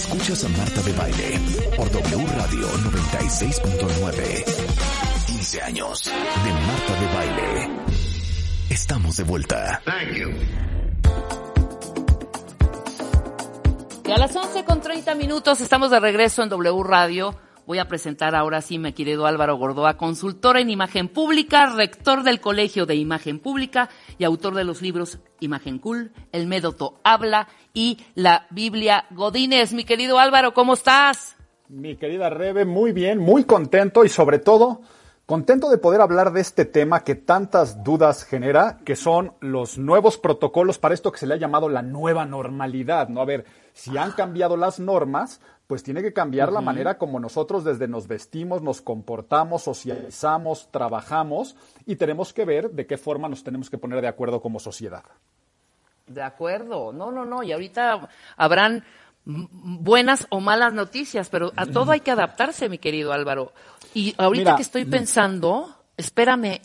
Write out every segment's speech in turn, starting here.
Escuchas a Marta de Baile por W Radio 96.9. 15 años de Marta de Baile. Estamos de vuelta. Thank you. Y a las 11 con 30 minutos estamos de regreso en W Radio. Voy a presentar ahora sí, mi querido Álvaro Gordoa, consultor en imagen pública, rector del Colegio de Imagen Pública y autor de los libros Imagen Cool, El Médodo Habla y la Biblia Godínez. Mi querido Álvaro, ¿cómo estás? Mi querida Rebe, muy bien, muy contento y sobre todo contento de poder hablar de este tema que tantas dudas genera, que son los nuevos protocolos para esto que se le ha llamado la nueva normalidad, ¿no? A ver, si han cambiado las normas, pues tiene que cambiar la manera como nosotros desde nos vestimos, nos comportamos, socializamos, trabajamos y tenemos que ver de qué forma nos tenemos que poner de acuerdo como sociedad. De acuerdo, no, no, no, y ahorita habrán buenas o malas noticias, pero a todo hay que adaptarse, mi querido Álvaro. Y ahorita Mira, que estoy pensando, espérame,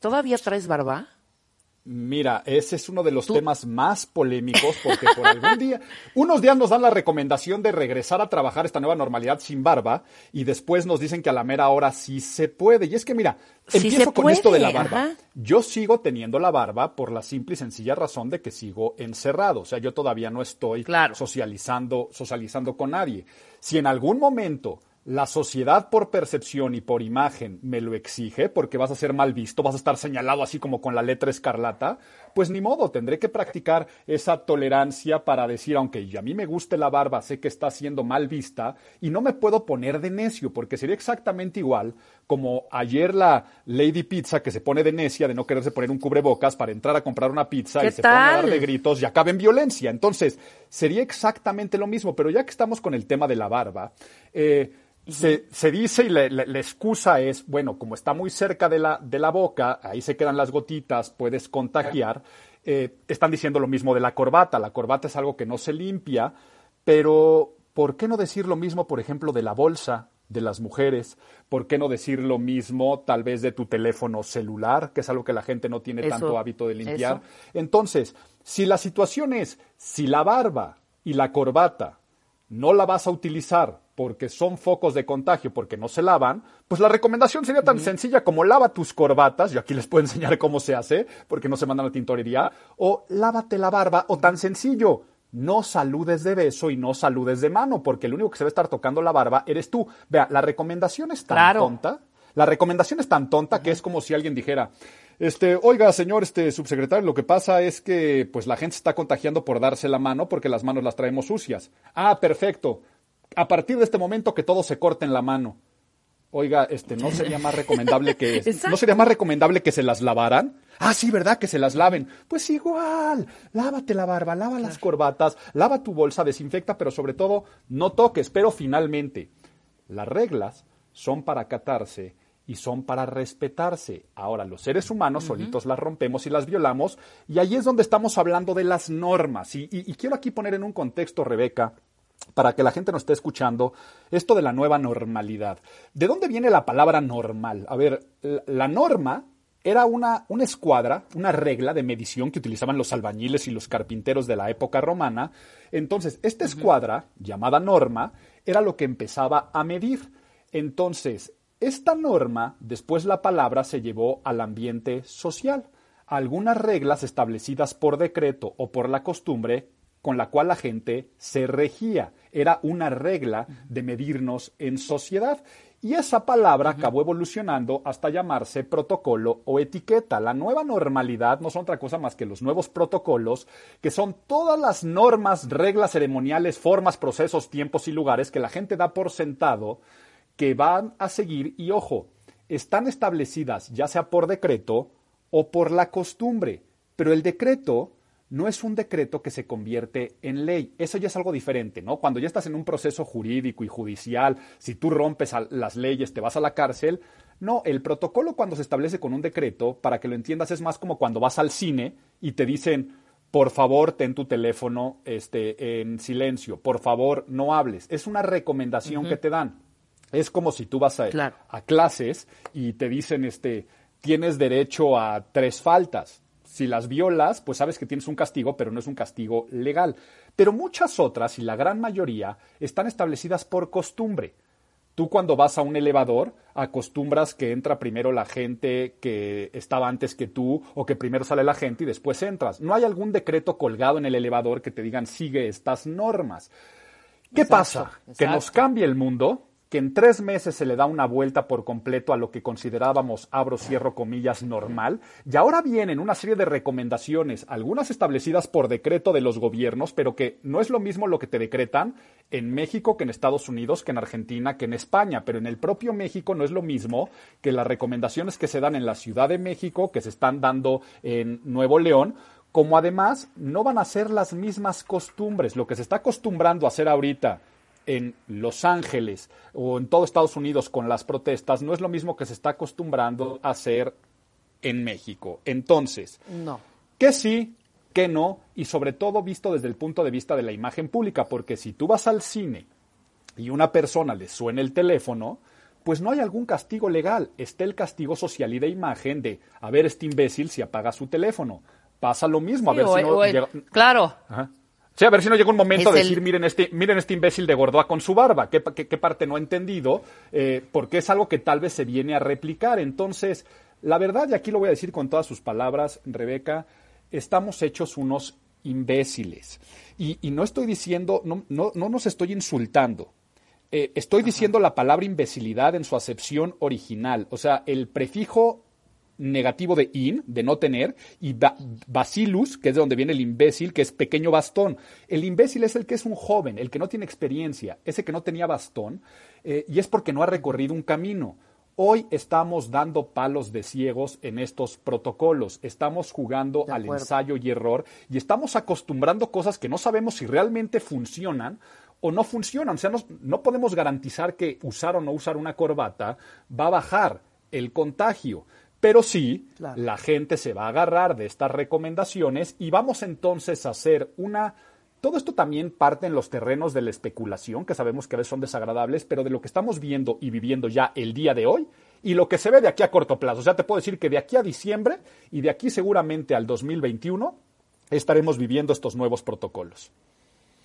¿todavía traes barba? Mira, ese es uno de los temas más polémicos porque por algún día, unos días nos dan la recomendación de regresar a trabajar esta nueva normalidad sin barba y después nos dicen que a la mera hora sí se puede. Y es que mira, Sí empiezo con esto de la barba. ajá. Yo sigo teniendo la barba por la simple y sencilla razón de que sigo encerrado. O sea, yo todavía no estoy Claro. socializando, socializando con nadie. Si en algún momento la sociedad por percepción y por imagen me lo exige, porque vas a ser mal visto, vas a estar señalado así como con la letra escarlata, pues ni modo, tendré que practicar esa tolerancia para decir, aunque a mí me guste la barba, sé que está siendo mal vista y no me puedo poner de necio, porque sería exactamente igual como ayer la Lady Pizza que se pone de necia de no quererse poner un cubrebocas para entrar a comprar una pizza ¿Qué y se pone a dar tal? de gritos y acaba en violencia. Entonces, sería exactamente lo mismo, pero ya que estamos con el tema de la barba, eh, se, se dice y la, la- la excusa es, bueno, como está muy cerca de la, de la boca, ahí se quedan las gotitas, puedes contagiar. Eh, están diciendo lo mismo de la corbata. La corbata es algo que no se limpia, pero ¿por qué no decir lo mismo, por ejemplo, de la bolsa? de las mujeres, ¿por qué no decir lo mismo tal vez de tu teléfono celular, que es algo que la gente no tiene Eso, tanto hábito de limpiar? eso. Entonces, si la situación es, si la barba y la corbata no la vas a utilizar porque son focos de contagio, porque no se lavan, pues la recomendación sería tan sencilla como lava tus corbatas, yo aquí les puedo enseñar cómo se hace, porque no se mandan a la tintorería, o lávate la barba, o tan sencillo, no saludes de beso y no saludes de mano, porque el único que se va a estar tocando la barba eres tú. Vea, la recomendación es tan Claro. tonta, la recomendación es tan tonta que es como si alguien dijera, este, oiga, señor este subsecretario, lo que pasa es que pues la gente se está contagiando por darse la mano porque las manos las traemos sucias. Ah, perfecto. A partir de este momento que todos se corten la mano. Oiga, este, ¿no sería más recomendable que no sería más recomendable que se las lavaran? Ah, sí, ¿verdad? Que se las laven. Pues igual, lávate la barba, lava las corbatas, lava tu bolsa, desinfecta, pero sobre todo no toques. Pero finalmente, las reglas son para acatarse y son para respetarse. Ahora, los seres humanos solitos las rompemos y las violamos, y ahí es donde estamos hablando de las normas. Y, y- y quiero aquí poner en un contexto, Rebeca, para que la gente nos esté escuchando, esto de la nueva normalidad. ¿De dónde viene la palabra normal? A ver, la, la norma era una, una escuadra, una regla de medición que utilizaban los albañiles y los carpinteros de la época romana. Entonces, esta escuadra, llamada norma, era lo que empezaba a medir. Entonces, esta norma, después la palabra se llevó al ambiente social. Algunas reglas establecidas por decreto o por la costumbre con la cual la gente se regía. Era una regla de medirnos en sociedad. Y esa palabra acabó evolucionando hasta llamarse protocolo o etiqueta. La nueva normalidad no son otra cosa más que los nuevos protocolos, que son todas las normas, reglas ceremoniales, formas, procesos, tiempos y lugares que la gente da por sentado que van a seguir y ojo, están establecidas ya sea por decreto o por la costumbre, pero el decreto no es un decreto que se convierte en ley. Eso ya es algo diferente, ¿no? Cuando ya estás en un proceso jurídico y judicial, si tú rompes las leyes, te vas a la cárcel. No, el protocolo cuando se establece con un decreto, para que lo entiendas, es más como cuando vas al cine y te dicen, por favor, ten tu teléfono este, en silencio, por favor, no hables. Es una recomendación que te dan. Es como si tú vas a, Claro. a clases y te dicen, este, tienes derecho a tres faltas. Si las violas, pues sabes que tienes un castigo, pero no es un castigo legal. Pero muchas otras, y la gran mayoría, están establecidas por costumbre. Tú cuando vas a un elevador acostumbras que entra primero la gente que estaba antes que tú o que primero sale la gente y después entras. No hay algún decreto colgado en el elevador que te digan sigue estas normas. ¿Qué pasa? Que nos cambie el mundo que en tres meses se le da una vuelta por completo a lo que considerábamos, abro, cierro comillas, normal, y ahora vienen una serie de recomendaciones, algunas establecidas por decreto de los gobiernos, pero que no es lo mismo lo que te decretan en México que en Estados Unidos, que en Argentina, que en España, pero en el propio México no es lo mismo que las recomendaciones que se dan en la Ciudad de México, que se están dando en Nuevo León, como además no van a ser las mismas costumbres. Lo que se está acostumbrando a hacer ahorita en Los Ángeles o en todo Estados Unidos con las protestas no es lo mismo que se está acostumbrando a hacer en México. Entonces, no. que sí, que no, y sobre todo visto desde el punto de vista de la imagen pública, porque si tú vas al cine y una persona le suena el teléfono, pues no hay algún castigo legal, está el castigo social y de imagen de, a ver, este imbécil si apaga su teléfono. Pasa lo mismo, a ver si no... Claro. Sí, a ver si no llega un momento de decir, miren este, miren este imbécil de Gordoa con su barba, qué, qué, parte no ha entendido, eh, porque es algo que tal vez se viene a replicar. Entonces, la verdad, y aquí lo voy a decir con todas sus palabras, Rebeca, estamos hechos unos imbéciles. Y, y no estoy diciendo, no, no, no nos estoy insultando. Eh, estoy diciendo la palabra imbecilidad en su acepción original. O sea, el prefijo negativo de in, de no tener, y bacillus, que es de donde viene el imbécil, que es pequeño bastón. El imbécil es el que es un joven, el que no tiene experiencia, ese que no tenía bastón, eh, y es porque no ha recorrido un camino. Hoy estamos dando palos de ciegos en estos protocolos, estamos jugando al ensayo y error y estamos acostumbrando cosas que no sabemos si realmente funcionan o no funcionan. O sea, no podemos garantizar que usar o no usar una corbata va a bajar el contagio. Pero sí, la gente se va a agarrar de estas recomendaciones y vamos entonces a hacer una... Todo esto también parte en los terrenos de la especulación, que sabemos que a veces son desagradables, pero de lo que estamos viendo y viviendo ya el día de hoy y lo que se ve de aquí a corto plazo. O sea, te puedo decir que de aquí a diciembre y de aquí seguramente al 2021 estaremos viviendo estos nuevos protocolos.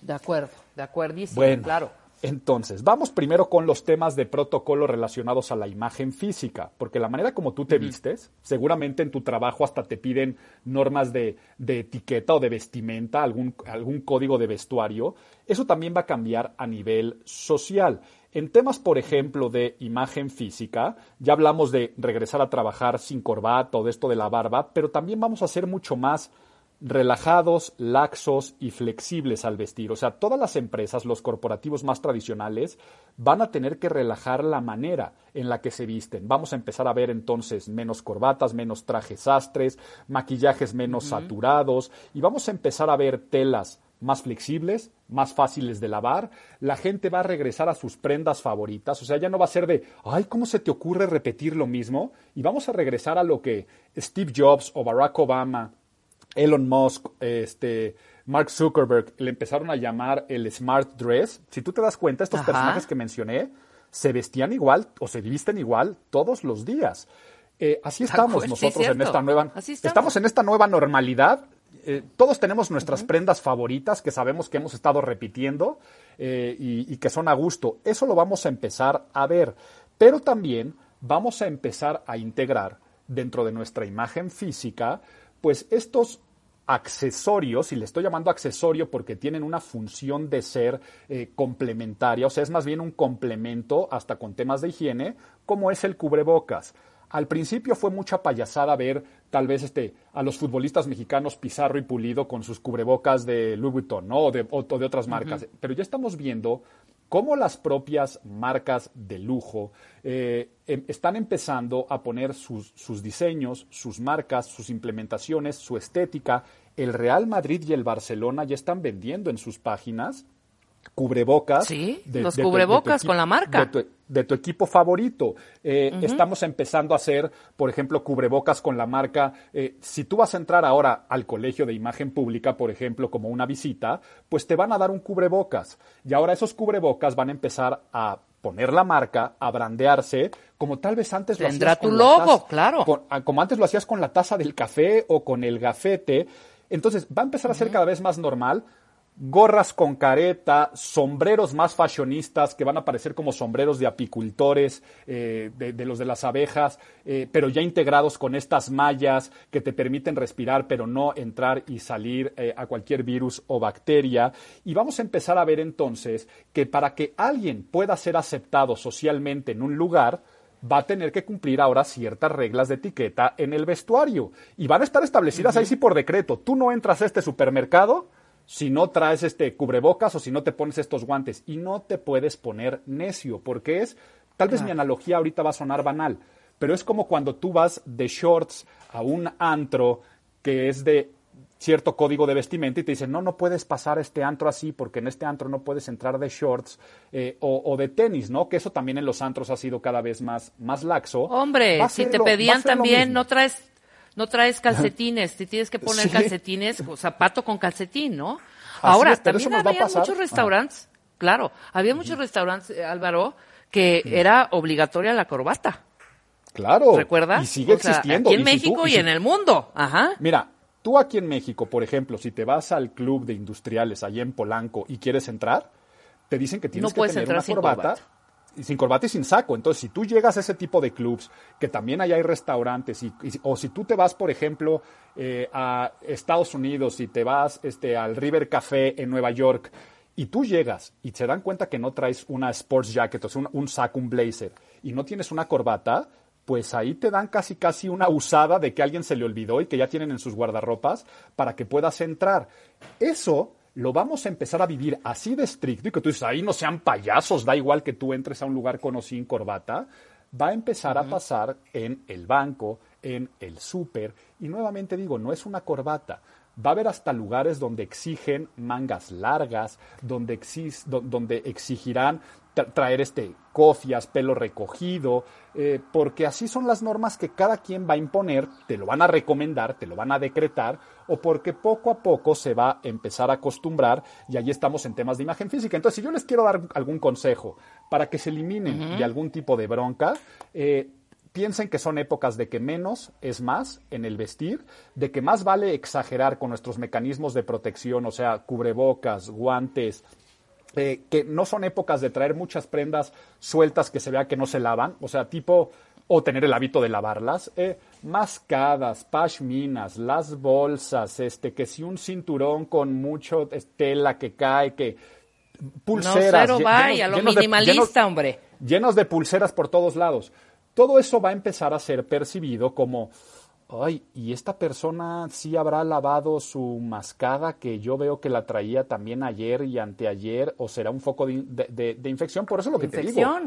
De acuerdo, de acuerdo, bueno, claro. Entonces, vamos primero con los temas de protocolo relacionados a la imagen física, porque la manera como tú te vistes, seguramente en tu trabajo hasta te piden normas de, de etiqueta o de vestimenta, algún, algún código de vestuario, eso también va a cambiar a nivel social. En temas, por ejemplo, de imagen física, ya hablamos de regresar a trabajar sin corbata o de esto de la barba, pero también vamos a ser mucho más relajados, laxos y flexibles al vestir. O sea, todas las empresas, los corporativos más tradicionales, van a tener que relajar la manera en la que se visten. Vamos a empezar a ver entonces menos corbatas, menos trajes sastres, maquillajes menos saturados y vamos a empezar a ver telas más flexibles, más fáciles de lavar, la gente va a regresar a sus prendas favoritas, o sea, ya no va a ser de, ay, ¿cómo se te ocurre repetir lo mismo? Y vamos a regresar a lo que Steve Jobs o Barack Obama Elon Musk, este, Mark Zuckerberg, le empezaron a llamar el Smart Dress. Si tú te das cuenta, estos personajes que mencioné se vestían igual o se visten igual todos los días. Eh, así estamos nosotros en esta nueva. Estamos. en esta nueva normalidad. Eh, todos tenemos nuestras prendas favoritas que sabemos que hemos estado repitiendo eh, y, y que son a gusto. Eso lo vamos a empezar a ver. Pero también vamos a empezar a integrar dentro de nuestra imagen física pues estos accesorios, y le estoy llamando accesorio porque tienen una función de ser eh, complementaria, o sea, es más bien un complemento hasta con temas de higiene, como es el cubrebocas. Al principio fue mucha payasada ver tal vez este, a los futbolistas mexicanos Pizarro y Pulido con sus cubrebocas de Louis Vuitton ¿no? o, de, de otras marcas, pero ya estamos viendo cómo las propias marcas de lujo eh, em, están empezando a poner sus, sus, diseños, sus marcas, sus implementaciones, su estética. El Real Madrid y el Barcelona ya están vendiendo en sus páginas cubrebocas. Sí, los cubrebocas con la marca. De tu, equipo favorito. Eh, estamos empezando a hacer, por ejemplo, cubrebocas con la marca. Eh, si tú vas a entrar ahora al colegio de imagen pública, por ejemplo, como una visita, pues te van a dar un cubrebocas. Y ahora esos cubrebocas van a empezar a poner la marca, a brandearse, como tal vez antes lo hacías tu logo, claro. como antes lo hacías con la taza del café o con el gafete. Entonces, va a empezar a ser cada vez más normal gorras con careta, sombreros más fashionistas que van a parecer como sombreros de apicultores, eh, de, los de las abejas, eh, pero ya integrados con estas mallas que te permiten respirar, pero no entrar y salir eh, a cualquier virus o bacteria. Y vamos a empezar a ver entonces que para que alguien pueda ser aceptado socialmente en un lugar, va a tener que cumplir ahora ciertas reglas de etiqueta en el vestuario. Y van a estar establecidas ahí sí por decreto. Tú no entras a este supermercado si no traes este cubrebocas o si no te pones estos guantes. Y no te puedes poner necio, porque es, tal vez mi analogía ahorita va a sonar banal, pero es como cuando tú vas de shorts a un antro que es de cierto código de vestimenta y te dicen, no, no puedes pasar este antro así porque en este antro no puedes entrar de shorts eh, o, de tenis, ¿no? Que eso también en los antros ha sido cada vez más, más laxo. Hombre, si te pedían también, no traes no traes calcetines, te tienes que poner calcetines o zapato con calcetín, ¿no? Ahora, también había muchos restaurantes, claro, había muchos restaurantes, eh, Álvaro, que era obligatoria la corbata. Claro. ¿Recuerdas? Y sigue existiendo. aquí en México y, en el mundo. Ajá. Mira, tú aquí en México, por ejemplo, si te vas al club de industriales allá en Polanco y quieres entrar, te dicen que tienes que tener una corbata sin corbata y sin saco. Entonces, si tú llegas a ese tipo de clubs, que también allá hay restaurantes, y, o si tú te vas, por ejemplo, eh, a Estados Unidos y te vas este, al River Café en Nueva York, y tú llegas y se dan cuenta que no traes una sports jacket, o sea, un, un saco, un blazer, y no tienes una corbata, pues ahí te dan casi casi una usada de que alguien se le olvidó y que ya tienen en sus guardarropas para que puedas entrar. Eso lo vamos a empezar a vivir así de estricto y que tú dices, ahí no sean payasos, da igual que tú entres a un lugar con o sin corbata, va a empezar a pasar en el banco, en el súper, y nuevamente digo, no es una corbata, va a haber hasta lugares donde exigen mangas largas, donde, donde exigirán traer este cofias, pelo recogido, eh, porque así son las normas que cada quien va a imponer, te lo van a recomendar, te lo van a decretar, o porque poco a poco se va a empezar a acostumbrar, y ahí estamos en temas de imagen física. Entonces, si yo les quiero dar algún consejo para que se eliminen de algún tipo de bronca, eh, piensen que son épocas de que menos es más en el vestir, de que más vale exagerar con nuestros mecanismos de protección, o sea, cubrebocas, guantes, eh, que no son épocas de traer muchas prendas sueltas que se vea que no se lavan, o sea, tipo, o tener el hábito de lavarlas, eh, mascadas, pashminas, las bolsas, este, que si un cinturón con mucho tela que cae, que pulseras. No, cero vaya, lo minimalista, hombre. Llenos de pulseras por todos lados. Todo eso va a empezar a ser percibido como ay, y esta persona sí habrá lavado su mascada que yo veo que la traía también ayer y anteayer, o será un foco de, infección, por eso es lo que te digo.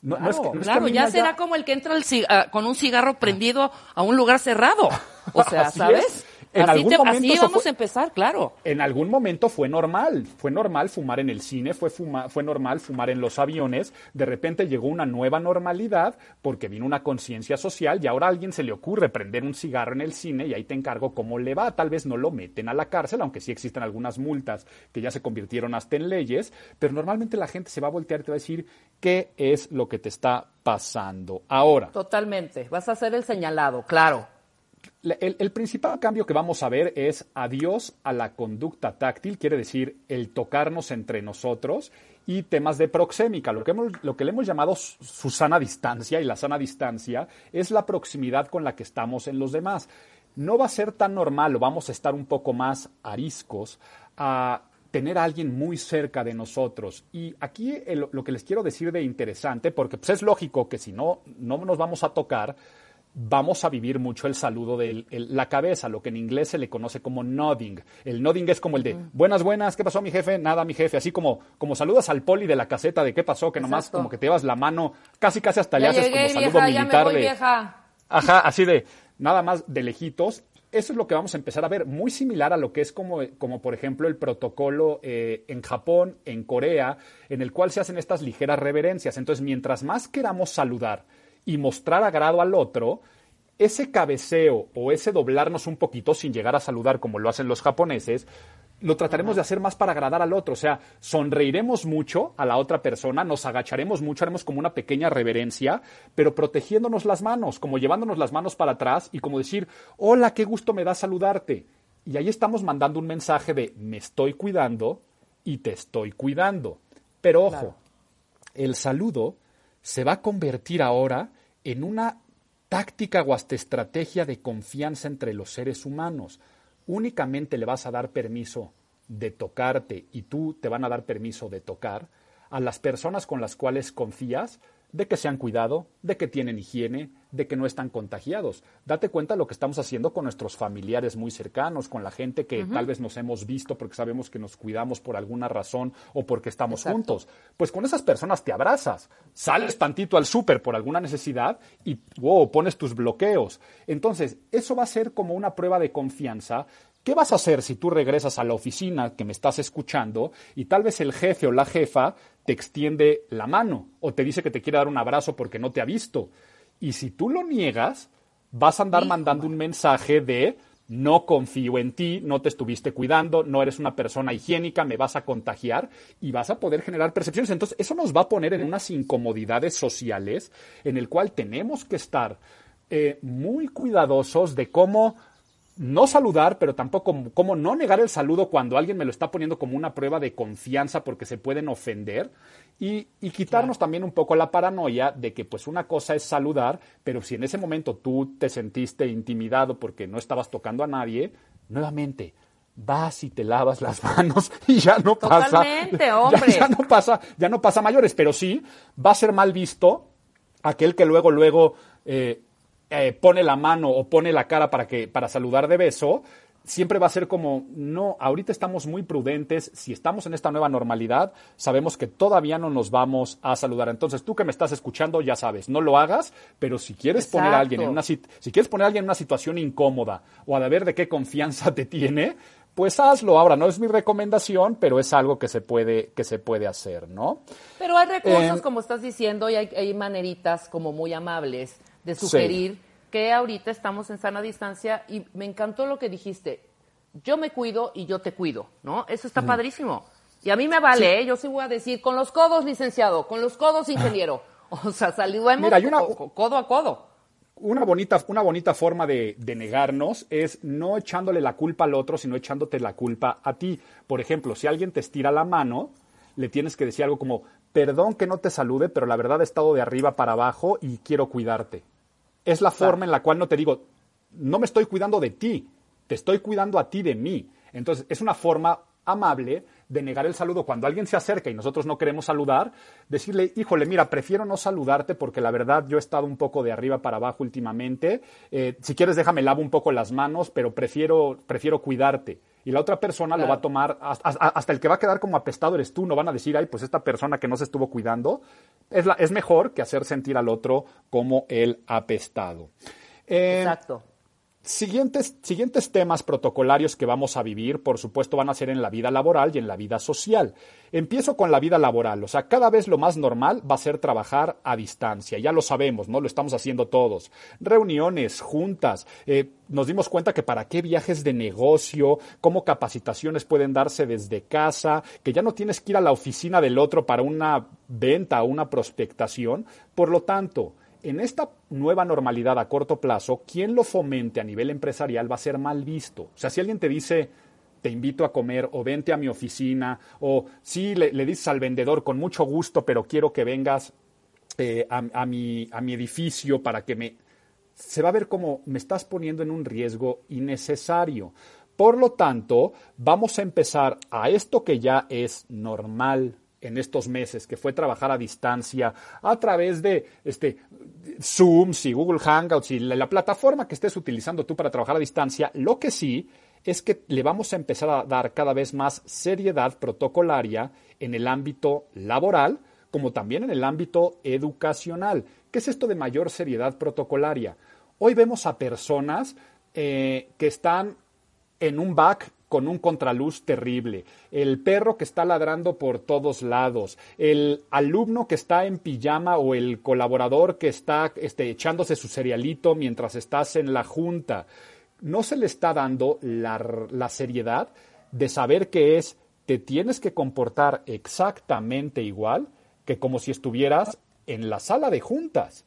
No, claro, ya será como el que entra ah, con un cigarro prendido a un lugar cerrado. O sea, ¿sabes? En así, algún así vamos a empezar, claro. En algún momento fue normal, fue normal fumar en el cine, fue, fue normal fumar en los aviones, de repente llegó una nueva normalidad porque vino una conciencia social y ahora a alguien se le ocurre prender un cigarro en el cine y ahí te encargo cómo le va, tal vez no lo meten a la cárcel, aunque sí existen algunas multas que ya se convirtieron hasta en leyes, pero normalmente la gente se va a voltear y te va a decir qué es lo que te está pasando ahora. Totalmente, vas a ser el señalado, claro. El, principal cambio que vamos a ver es adiós a la conducta táctil, quiere decir el tocarnos entre nosotros y temas de proxémica. Lo que, lo que le hemos llamado su sana distancia y la sana distancia es la proximidad con la que estamos en los demás. No va a ser tan normal o vamos a estar un poco más ariscos a tener a alguien muy cerca de nosotros. Y aquí lo que les quiero decir de interesante, porque pues es lógico que si no, no nos vamos a tocar, vamos a vivir mucho el saludo de la cabeza, lo que en inglés se le conoce como nodding. El nodding es como el de buenas, buenas, ¿qué pasó mi jefe? Nada, mi jefe. Así como, como saludas al poli de la caseta de qué pasó, que nomás como que te llevas la mano, casi casi hasta le haces como saludo militar de. Ajá, así de nada más de lejitos. Eso es lo que vamos a empezar a ver, muy similar a lo que es como, como por ejemplo el protocolo eh, en Japón, en Corea, en el cual se hacen estas ligeras reverencias. Entonces, mientras más queramos saludar, y mostrar agrado al otro, ese cabeceo o ese doblarnos un poquito sin llegar a saludar como lo hacen los japoneses, lo trataremos de hacer más para agradar al otro. O sea, sonreiremos mucho a la otra persona, nos agacharemos mucho, haremos como una pequeña reverencia, pero protegiéndonos las manos, como llevándonos las manos para atrás y como decir, hola, qué gusto me da saludarte. Y ahí estamos mandando un mensaje de me estoy cuidando, y te estoy cuidando. Pero ojo, el saludo se va a convertir ahora en una táctica o hasta estrategia de confianza entre los seres humanos. Únicamente le vas a dar permiso de tocarte y tú te van a dar permiso de tocar a las personas con las cuales confías de que se han cuidado, de que tienen higiene, de que no están contagiados. Date cuenta de lo que estamos haciendo con nuestros familiares muy cercanos, con la gente que tal vez nos hemos visto porque sabemos que nos cuidamos por alguna razón o porque estamos juntos. Pues con esas personas te abrazas, sales tantito al súper por alguna necesidad y wow, pones tus bloqueos. Entonces, eso va a ser como una prueba de confianza ¿Qué vas a hacer si tú regresas a la oficina que me estás escuchando y tal vez el jefe o la jefa te extiende la mano o te dice que te quiere dar un abrazo porque no te ha visto? Y si tú lo niegas, vas a andar mandando un mensaje de no confío en ti, no te estuviste cuidando, no eres una persona higiénica, me vas a contagiar y vas a poder generar percepciones. Entonces, eso nos va a poner en unas incomodidades sociales en el cual tenemos que estar eh, muy cuidadosos de cómo no saludar, pero tampoco como no negar el saludo cuando alguien me lo está poniendo como una prueba de confianza porque se pueden ofender y, quitarnos también un poco la paranoia de que pues una cosa es saludar, pero si en ese momento tú te sentiste intimidado porque no estabas tocando a nadie, nuevamente vas y te lavas las manos y ya no pasa. hombre. Ya, no pasa, ya no pasa mayores, pero sí va a ser mal visto aquel que luego, luego eh, eh, pone la mano o pone la cara para, que, para saludar de beso, siempre va a ser como, no, ahorita estamos muy prudentes, si estamos en esta nueva normalidad, sabemos que todavía no nos vamos a saludar. Entonces, tú que me estás escuchando, ya sabes, no lo hagas, pero si quieres poner a alguien en una si quieres poner a alguien en una situación incómoda o a ver de qué confianza te tiene, pues hazlo. Ahora, no es mi recomendación, pero es algo que se puede, que se puede hacer, ¿no? Pero hay recursos, eh, como estás diciendo, y hay maneritas como muy amables de sugerir que ahorita estamos en sana distancia y me encantó lo que dijiste. Yo me cuido y yo te cuido, ¿no? Eso está padrísimo. Y a mí me vale, ¿eh? yo sí voy a decir, con los codos, licenciado, con los codos, ingeniero. O sea, saludemos Mira, una, codo a codo. Una bonita, una bonita forma de, de, negarnos es no echándole la culpa al otro, sino echándote la culpa a ti. Por ejemplo, si alguien te estira la mano, le tienes que decir algo como, perdón que no te salude, pero la verdad he estado de arriba para abajo y quiero cuidarte es la forma en la cual no te digo, no me estoy cuidando de ti, te estoy cuidando a ti de mí. Entonces, es una forma amable de negar el saludo cuando alguien se acerca y nosotros no queremos saludar, decirle, híjole, mira, prefiero no saludarte porque la verdad yo he estado un poco de arriba para abajo últimamente, eh, si quieres déjame lavo un poco las manos, pero prefiero, prefiero cuidarte. Y la otra persona lo va a tomar, hasta, el que va a quedar como apestado eres tú, no van a decir, ay, pues esta persona que no se estuvo cuidando, es, la, es mejor que hacer sentir al otro como el apestado. Eh, Exacto. Siguientes, siguientes temas protocolarios que vamos a vivir, por supuesto, van a ser en la vida laboral y en la vida social. Empiezo con la vida laboral, o sea, cada vez lo más normal va a ser trabajar a distancia, ya lo sabemos, ¿no? Lo estamos haciendo todos. Reuniones, juntas, eh, nos dimos cuenta que para qué viajes de negocio, cómo capacitaciones pueden darse desde casa, que ya no tienes que ir a la oficina del otro para una venta o una prospectación. Por lo tanto, en esta nueva normalidad a corto plazo, quien lo fomente a nivel empresarial va a ser mal visto. O sea, si alguien te dice, te invito a comer o vente a mi oficina o si le, dices al vendedor con mucho gusto, pero quiero que vengas eh, a, mi, a mi edificio para que me... Se va a ver como me estás poniendo en un riesgo innecesario. Por lo tanto, vamos a empezar a esto que ya es normal en estos meses, que fue trabajar a distancia a través de este, Zoom, y Google Hangouts y la, plataforma que estés utilizando tú para trabajar a distancia, lo que sí es que le vamos a empezar a dar cada vez más seriedad protocolaria en el ámbito laboral, como también en el ámbito educacional. ¿Qué es esto de mayor seriedad protocolaria? Hoy vemos a personas eh, que están en un back con un contraluz terrible, el perro que está ladrando por todos lados, el alumno que está en pijama o el colaborador que está este, echándose su cerealito mientras estás en la junta. No se le está dando la, la seriedad de saber que es, te tienes que comportar exactamente igual que como si estuvieras en la sala de juntas.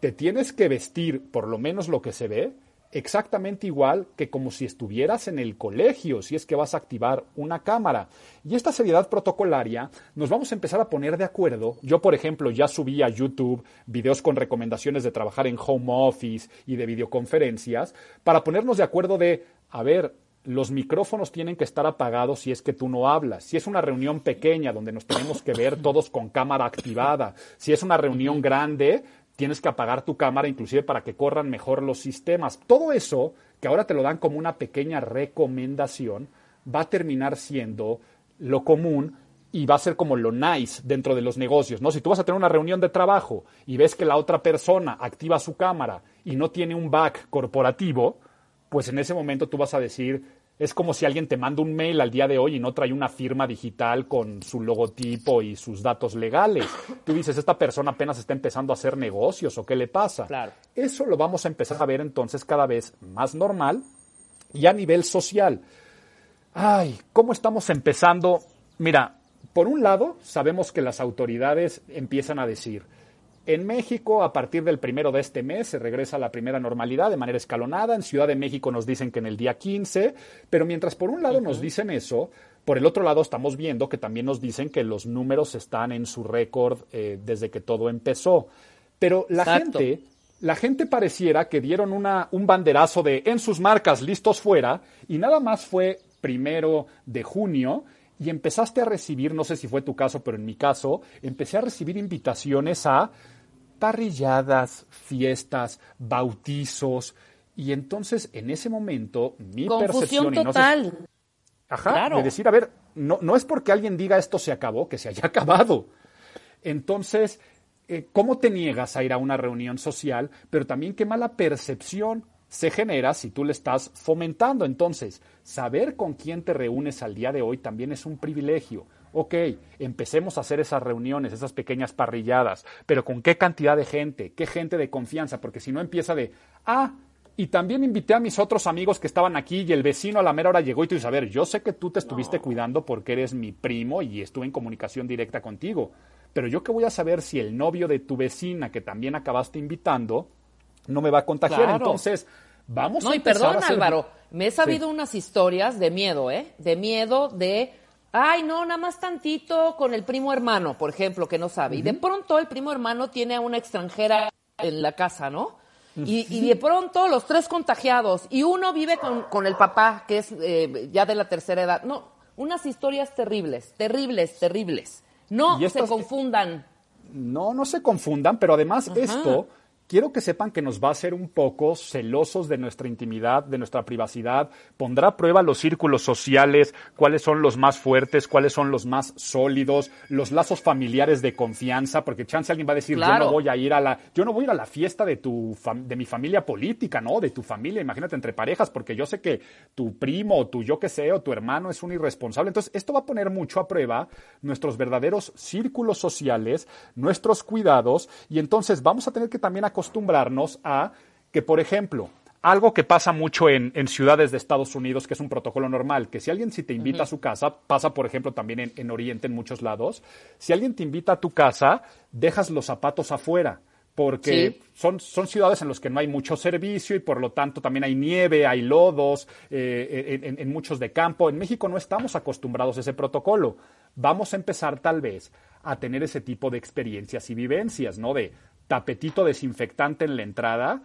Te tienes que vestir, por lo menos lo que se ve, exactamente igual que como si estuvieras en el colegio, si es que vas a activar una cámara. Y esta seriedad protocolaria nos vamos a empezar a poner de acuerdo. Yo, por ejemplo, ya subí a YouTube videos con recomendaciones de trabajar en home office y de videoconferencias para ponernos de acuerdo de, a ver, los micrófonos tienen que estar apagados si es que tú no hablas. Si es una reunión pequeña donde nos tenemos que ver todos con cámara activada, si es una reunión grande, tienes que apagar tu cámara inclusive para que corran mejor los sistemas. Todo eso, que ahora te lo dan como una pequeña recomendación, va a terminar siendo lo común y va a ser como lo nice dentro de los negocios, ¿no? Si tú vas a tener una reunión de trabajo y ves que la otra persona activa su cámara y no tiene un back corporativo, pues en ese momento tú vas a decir, es como si alguien te manda un mail al día de hoy y no trae una firma digital con su logotipo y sus datos legales. Tú dices, esta persona apenas está empezando a hacer negocios o qué le pasa. Claro. Eso lo vamos a empezar a ver entonces cada vez más normal y a nivel social. Ay, ¿cómo estamos empezando? Mira, por un lado, sabemos que las autoridades empiezan a decir, en México, a partir del primero de este mes, se regresa a la primera normalidad de manera escalonada. En Ciudad de México nos dicen que en el día 15, pero mientras por un lado nos dicen eso, por el otro lado estamos viendo que también nos dicen que los números están en su récord eh, desde que todo empezó. Pero la gente, la gente pareciera que dieron una, un banderazo de en sus marcas, listos fuera, y nada más fue primero de junio y empezaste a recibir, no sé si fue tu caso, pero en mi caso, empecé a recibir invitaciones a parrilladas, fiestas, bautizos. Y entonces, en ese momento, mi Confusión percepción... total. Y no Ajá, de decir, a ver, no, no es porque alguien diga esto se acabó, que se haya acabado. Entonces, eh, ¿cómo te niegas a ir a una reunión social? Pero también qué mala percepción se genera si tú le estás fomentando. Entonces, saber con quién te reúnes al día de hoy también es un privilegio ok, empecemos a hacer esas reuniones, esas pequeñas parrilladas, pero ¿con qué cantidad de gente? ¿Qué gente de confianza? Porque si no empieza de, ah, y también invité a mis otros amigos que estaban aquí y el vecino a la mera hora llegó y tú dices, a ver, yo sé que tú te estuviste cuidando porque eres mi primo y estuve en comunicación directa contigo, pero yo qué voy a saber si el novio de tu vecina que también acabaste invitando no me va a contagiar. Entonces, vamos no, a y perdón, Álvaro, me he sabido unas historias de miedo, ¿eh? De miedo de Ay, no, nada más tantito con el primo hermano, por ejemplo, que no sabe. Y de pronto el primo hermano tiene a una extranjera en la casa, ¿no? Y, de pronto los tres contagiados. Y uno vive con, el papá, que es eh, ya de la tercera edad. No, unas historias terribles, terribles, terribles. No se confundan. No, no se confundan, pero además esto quiero que sepan que nos va a hacer un poco celosos de nuestra intimidad, de nuestra privacidad, pondrá a prueba los círculos sociales, cuáles son los más fuertes, cuáles son los más sólidos, los lazos familiares de confianza, porque chance alguien va a decir, yo no voy a ir a la, yo no voy a ir a la fiesta de tu de mi familia política, ¿no? De tu familia, imagínate entre parejas, porque yo sé que tu primo o tu yo que sé o tu hermano es un irresponsable. Entonces, esto va a poner mucho a prueba nuestros verdaderos círculos sociales, nuestros cuidados, y entonces vamos a tener que también acostumbrarnos a que, por ejemplo, algo que pasa mucho en, ciudades de Estados Unidos, que es un protocolo normal, que si alguien si te invita a su casa, pasa por ejemplo también en, Oriente en muchos lados, si alguien te invita a tu casa, dejas los zapatos afuera porque son, son ciudades en las que no hay mucho servicio y por lo tanto también hay nieve, hay lodos eh, en, en, muchos de campo. En México no estamos acostumbrados a ese protocolo. Vamos a empezar tal vez a tener ese tipo de experiencias y vivencias, ¿no? De tapetito desinfectante en la entrada,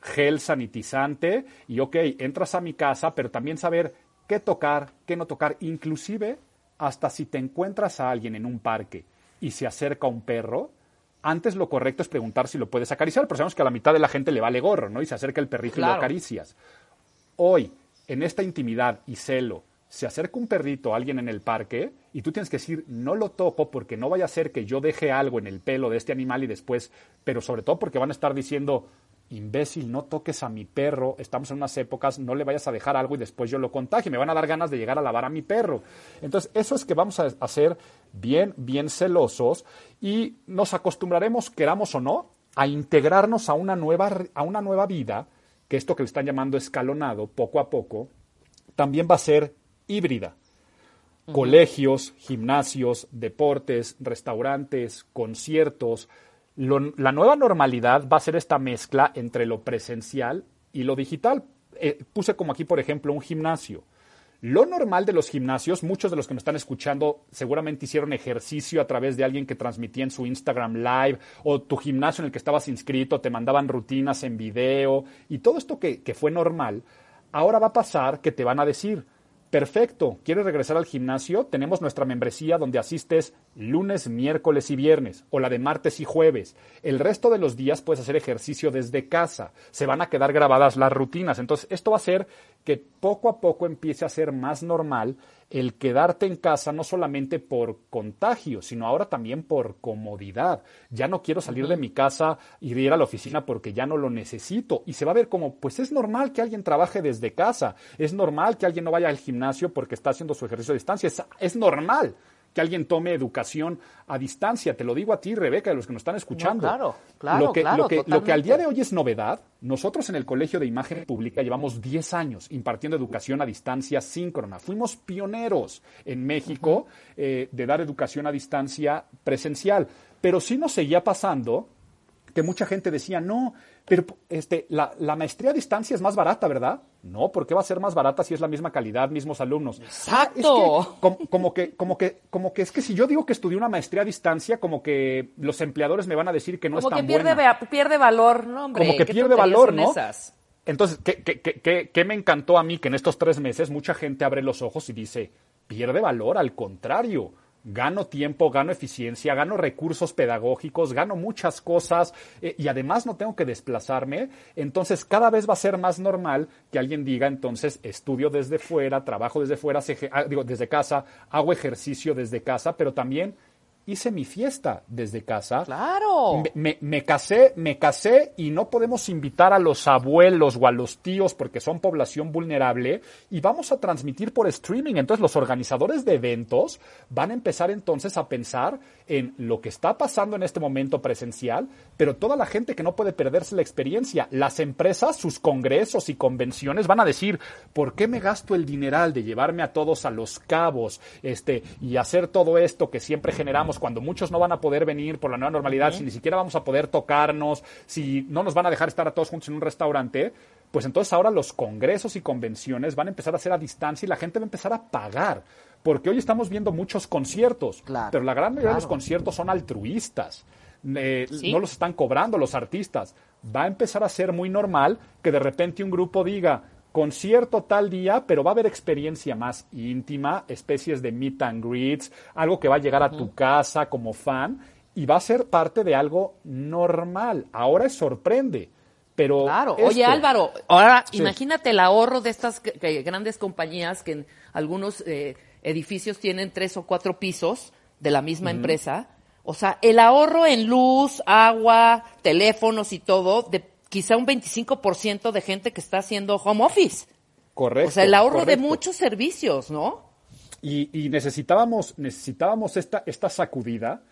gel sanitizante y ok, entras a mi casa, pero también saber qué tocar, qué no tocar, inclusive hasta si te encuentras a alguien en un parque y se acerca un perro, antes lo correcto es preguntar si lo puedes acariciar, pero sabemos que a la mitad de la gente le vale gorro, ¿no? Y se acerca el perrito y lo acaricias. Hoy, en esta intimidad y celo, se acerca un perrito a alguien en el parque y tú tienes que decir, no lo toco porque no vaya a ser que yo deje algo en el pelo de este animal y después, pero sobre todo porque van a estar diciendo, imbécil, no toques a mi perro, estamos en unas épocas, no le vayas a dejar algo y después yo lo contagio, me van a dar ganas de llegar a lavar a mi perro. Entonces, eso es que vamos a hacer bien, bien celosos y nos acostumbraremos, queramos o no, a integrarnos a una nueva, a una nueva vida, que esto que le están llamando escalonado, poco a poco, también va a ser híbrida. Colegios, gimnasios, deportes, restaurantes, conciertos. la nueva normalidad va a ser esta mezcla entre lo presencial y lo digital. eh, puse como aquí, por ejemplo, un gimnasio. Lo normal de los gimnasios, muchos de los que me están escuchando seguramente hicieron ejercicio a través de alguien que transmitía en su Instagram Live o tu gimnasio en el que estabas inscrito, te mandaban rutinas en video y todo esto que, que fue normal, ahora va a pasar que te van a decir, Perfecto, ¿quieres regresar al gimnasio? Tenemos nuestra membresía donde asistes lunes, miércoles y viernes, o la de martes y jueves. El resto de los días puedes hacer ejercicio desde casa. Se van a quedar grabadas las rutinas. Entonces, esto va a hacer que poco a poco empiece a ser más normal el quedarte en casa no solamente por contagio, sino ahora también por comodidad. Ya no quiero salir de mi casa y ir a la oficina porque ya no lo necesito. Y se va a ver como, pues es normal que alguien trabaje desde casa, es normal que alguien no vaya al gimnasio porque está haciendo su ejercicio a distancia, es, es normal que alguien tome educación a distancia. Te lo digo a ti, Rebeca, de los que nos están escuchando. claro, claro, lo que, claro, lo, que, lo que al día de hoy es novedad, nosotros en el Colegio de Imagen Pública llevamos 10 años impartiendo educación a distancia síncrona. Fuimos pioneros en México eh, de dar educación a distancia presencial. Pero sí nos seguía pasando que mucha gente decía, no, pero este, la, la, maestría a distancia es más barata, ¿verdad? No, ¿por qué va a ser más barata si es la misma calidad, mismos alumnos? Exacto. Es que, como, como, que, como, que, como que es que si yo digo que estudié una maestría a distancia, como que los empleadores me van a decir que no como es tan que pierde, buena. pierde valor, ¿no, hombre? Como que ¿Qué pierde valor, ¿no? esas? Entonces, ¿qué, qué, qué, qué, qué me encantó a mí? Que en estos tres meses mucha gente abre los ojos y dice, pierde valor, al contrario. Gano tiempo, gano eficiencia, gano recursos pedagógicos, gano muchas cosas eh, y además no tengo que desplazarme. Entonces cada vez va a ser más normal que alguien diga entonces estudio desde fuera, trabajo desde fuera, ah, digo desde casa, hago ejercicio desde casa, pero también hice mi fiesta desde casa. Claro. Me, me- me casé, me casé y no podemos invitar a los abuelos o a los tíos porque son población vulnerable y vamos a transmitir por streaming. Entonces los organizadores de eventos van a empezar entonces a pensar en lo que está pasando en este momento presencial, pero toda la gente que no puede perderse la experiencia, las empresas, sus congresos y convenciones van a decir, ¿por qué me gasto el dineral de llevarme a todos a los cabos este, y hacer todo esto que siempre generamos cuando muchos no van a poder venir por la nueva normalidad, si ni siquiera vamos a poder tocarnos, si no nos van a dejar estar a todos juntos en un restaurante? Pues entonces ahora los congresos y convenciones van a empezar a hacer a distancia y la gente va a empezar a pagar. Porque hoy estamos viendo muchos conciertos, Claro, pero la gran mayoría de los conciertos son altruistas. Eh, Sí. No los están cobrando los artistas. Va a empezar a ser muy normal que de repente un grupo diga concierto tal día, pero va a haber experiencia más íntima, especies de meet and greets, algo que va a llegar a tu casa como fan y va a ser parte de algo normal. Ahora es sorprende, pero Claro. esto- Oye, Álvaro, ahora Sí. imagínate el ahorro de estas grandes compañías que en algunos eh, edificios tienen tres o cuatro pisos de la misma empresa. O sea, el ahorro en luz, agua, teléfonos y todo, de quizá un 25% de gente que está haciendo home office. correcto, o sea, el ahorro de muchos servicios, ¿no? Y, y necesitábamos, necesitábamos esta, esta sacudida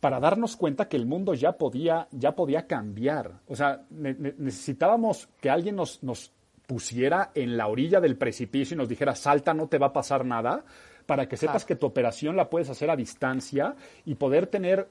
para darnos cuenta que el mundo ya podía, ya podía cambiar. O sea, ne- ne- necesitábamos que alguien nos, nos pusiera en la orilla del precipicio y nos dijera, salta, no te va a pasar nada, para que sepas que tu operación la puedes hacer a distancia y poder tener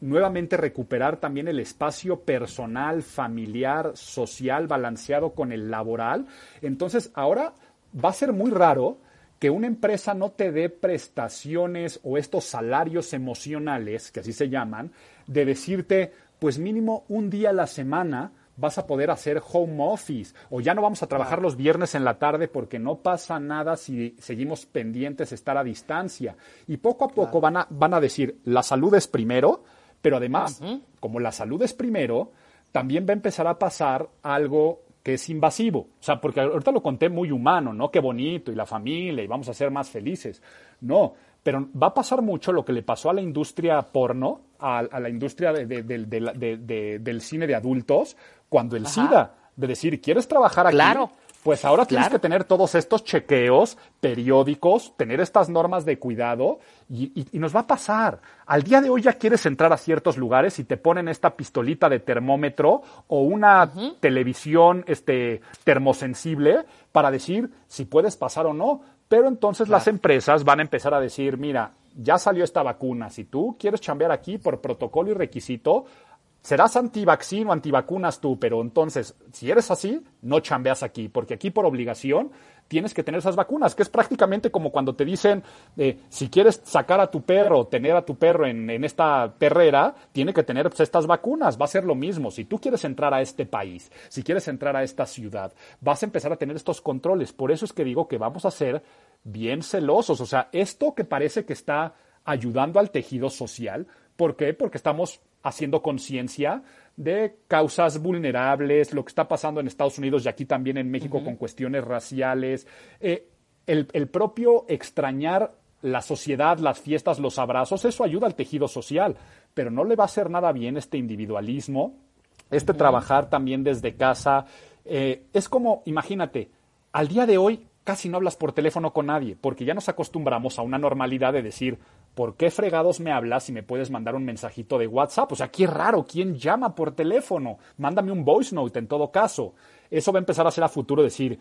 nuevamente recuperar también el espacio personal, familiar, social, balanceado con el laboral. Entonces, ahora va a ser muy raro que una empresa no te dé prestaciones o estos salarios emocionales, que así se llaman, de decirte, pues mínimo un día a la semana vas a poder hacer home office o ya no vamos a trabajar los viernes en la tarde porque no pasa nada si seguimos pendientes estar a distancia. Y poco a poco van, a, van a decir, la salud es primero, pero además, como la salud es primero, también va a empezar a pasar algo que es invasivo. O sea, porque ahorita lo conté muy humano, ¿no? Qué bonito, y la familia, y vamos a ser más felices. No, pero va a pasar mucho lo que le pasó a la industria porno, a, a la industria de- de- de- del cine de adultos, cuando el Ajá. SIDA, de decir, ¿quieres trabajar aquí? Claro. Pues ahora tienes que tener todos estos chequeos periódicos, tener estas normas de cuidado y, y- y nos va a pasar. Al día de hoy ya quieres entrar a ciertos lugares y te ponen esta pistolita de termómetro o una televisión este, termosensible para decir si puedes pasar o no. Pero entonces las empresas van a empezar a decir, mira, ya salió esta vacuna, si tú quieres chambear aquí por protocolo y requisito, serás antivaccino, antivacunas tú, pero entonces, si eres así, no chambeas aquí, porque aquí por obligación tienes que tener esas vacunas, que es prácticamente como cuando te dicen, eh, si quieres sacar a tu perro, tener a tu perro en, esta perrera, tiene que tener pues, estas vacunas, va a ser lo mismo. Si tú quieres entrar a este país, si quieres entrar a esta ciudad, vas a empezar a tener estos controles. Por eso es que digo que vamos a ser bien celosos. O sea, esto que parece que está ayudando al tejido social, ¿por qué? Porque estamos haciendo conciencia de causas vulnerables, lo que está pasando en Estados Unidos y aquí también en México con cuestiones raciales, eh, el, el propio extrañar la sociedad, las fiestas, los abrazos, eso ayuda al tejido social, pero no le va a hacer nada bien este individualismo, este trabajar también desde casa. Eh, es como, imagínate, al día de hoy casi no hablas por teléfono con nadie, porque ya nos acostumbramos a una normalidad de decir, ¿por qué fregados me hablas si me puedes mandar un mensajito de WhatsApp? O sea, qué raro, ¿quién llama por teléfono? Mándame un voice note en todo caso. Eso va a empezar a ser a futuro decir,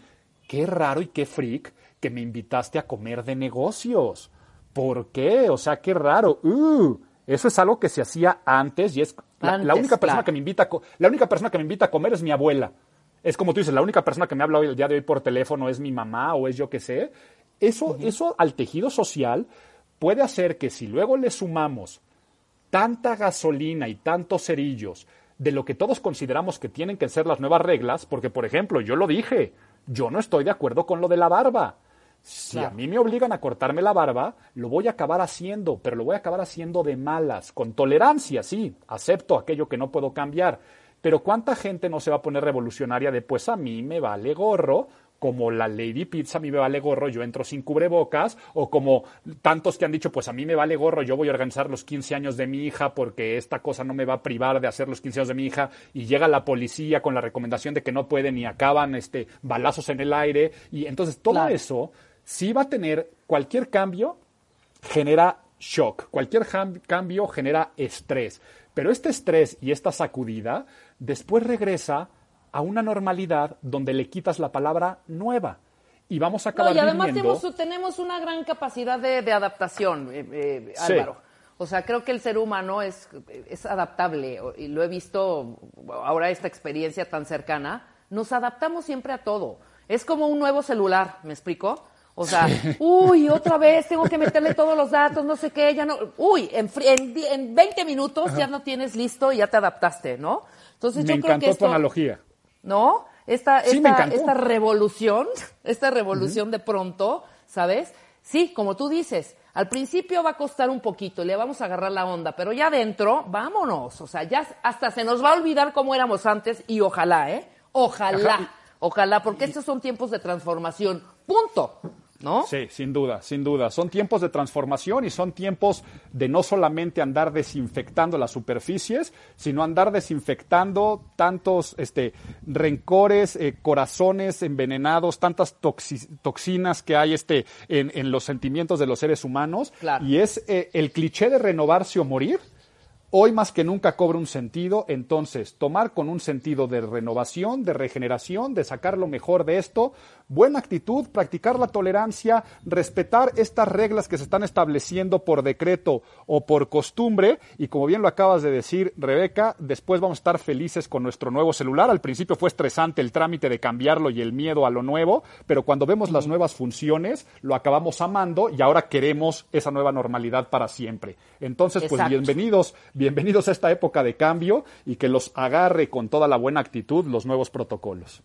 qué raro y qué freak que me invitaste a comer de negocios. ¿Por qué? O sea, qué raro. Uh, eso es algo que se hacía antes y es la, única persona que me invita la única persona que me invita a comer es mi abuela. Es como tú dices, la única persona que me habla hoy el día de hoy por teléfono es mi mamá o es yo que sé. Eso, eso al tejido social puede hacer que si luego le sumamos tanta gasolina y tantos cerillos de lo que todos consideramos que tienen que ser las nuevas reglas, porque por ejemplo, yo lo dije, yo no estoy de acuerdo con lo de la barba. Si a mí me obligan a cortarme la barba, lo voy a acabar haciendo, pero lo voy a acabar haciendo de malas, con tolerancia, sí, acepto aquello que no puedo cambiar. Pero ¿cuánta gente no se va a poner revolucionaria de pues a mí me vale gorro, como la Lady Pizza, a mí me vale gorro, yo entro sin cubrebocas, o como tantos que han dicho, pues a mí me vale gorro, yo voy a organizar los 15 años de mi hija porque esta cosa no me va a privar de hacer los 15 años de mi hija, y llega la policía con la recomendación de que no pueden y acaban este, balazos en el aire, y entonces todo eso sí va a tener, cualquier cambio genera shock, cualquier cambio genera estrés, pero este estrés y esta sacudida después regresa a una normalidad donde le quitas la palabra nueva. Y vamos a acabar no, y además tenemos, una gran capacidad de, adaptación, eh, eh, Álvaro. O sea, creo que el ser humano es, es adaptable y lo he visto ahora esta experiencia tan cercana. Nos adaptamos siempre a todo. Es como un nuevo celular, ¿me explico? O sea, uy, otra vez tengo que meterle todos los datos, no sé qué, ya no. Uy, en, en, 20 minutos ya no tienes listo y ya te adaptaste, ¿no? Entonces yo creo que esto, tu analogía. ¿No? Esta, esta, esta revolución, esta revolución de pronto, ¿sabes? Sí, como tú dices, al principio va a costar un poquito, le vamos a agarrar la onda, pero ya adentro, vámonos, o sea, ya hasta se nos va a olvidar cómo éramos antes y ojalá, ¿eh? Ojalá, ojalá, porque estos son tiempos de transformación, punto. ¿No? Sí, sin duda, sin duda. Son tiempos de transformación y son tiempos de no solamente andar desinfectando las superficies, sino andar desinfectando tantos este, rencores, eh, corazones envenenados, tantas toxinas que hay este, en, los sentimientos de los seres humanos. Y es eh, el cliché de renovarse o morir hoy más que nunca cobra un sentido, entonces tomar con un sentido de renovación, de regeneración, de sacar lo mejor de esto, buena actitud, practicar la tolerancia, respetar estas reglas que se están estableciendo por decreto o por costumbre y como bien lo acabas de decir, Rebeca, después vamos a estar felices con nuestro nuevo celular. Al principio fue estresante el trámite de cambiarlo y el miedo a lo nuevo, pero cuando vemos las nuevas funciones, lo acabamos amando y ahora queremos esa nueva normalidad para siempre. Entonces, pues bienvenidos bienvenidos a esta época de cambio y que los agarre con toda la buena actitud los nuevos protocolos.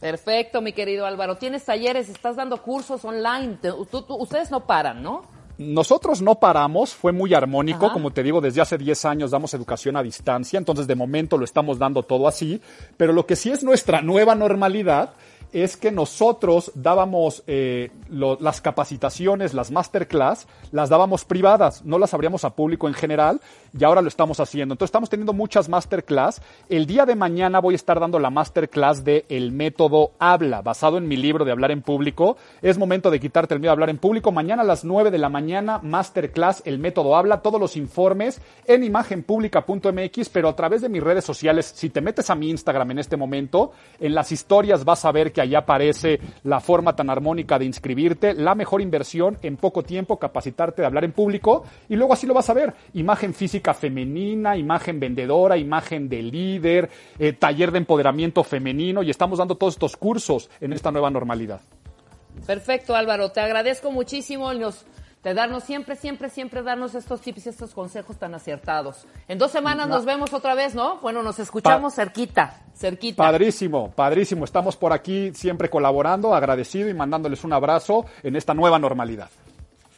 Perfecto, mi querido Álvaro. Tienes talleres, estás dando cursos online. ustedes no paran, ¿no? Nosotros no paramos, fue muy armónico, como te digo, desde hace 10 años damos educación a distancia, entonces de momento lo estamos dando todo así, pero lo que sí es nuestra nueva normalidad es que nosotros dábamos eh, las capacitaciones, las masterclass, las dábamos privadas, no las abríamos a público en general y ahora lo estamos haciendo. Entonces estamos teniendo muchas masterclass. El día de mañana voy a estar dando la masterclass de El método habla, basado en mi libro de hablar en público. Es momento de quitarte el miedo a hablar en público. Mañana a las 9 de la mañana, masterclass El método habla, todos los informes en imagenpublica.mx, pero a través de mis redes sociales. Si te metes a mi Instagram en este momento, en las historias vas a ver que que ahí aparece la forma tan armónica de inscribirte, la mejor inversión en poco tiempo, capacitarte de hablar en público y luego así lo vas a ver. Imagen física femenina, imagen vendedora, imagen de líder, eh, taller de empoderamiento femenino y estamos dando todos estos cursos en esta nueva normalidad. Perfecto, Álvaro. Te agradezco muchísimo nos, de darnos siempre, siempre, siempre darnos estos tips y estos consejos tan acertados. En dos semanas nos vemos otra vez, ¿no? Bueno, nos escuchamos cerquita, cerquita. Padrísimo, padrísimo. Estamos por aquí siempre colaborando, agradecido y mandándoles un abrazo en esta nueva normalidad.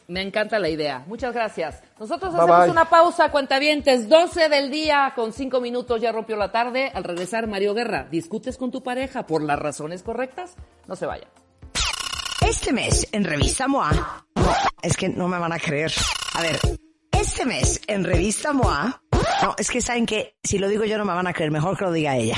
Me encanta la idea. Muchas gracias. Nosotros hacemos una pausa, cuentavientes. 12 del día con 5 minutos, ya rompió la tarde. Al regresar, Mario Guerra, ¿discutes con tu pareja por las razones correctas? No se vaya. Este mes en Revista MOA, es que no me van a creer. A ver, este mes en Revista MOA, no, es que saben que si lo digo yo no me van a creer, mejor que lo diga ella.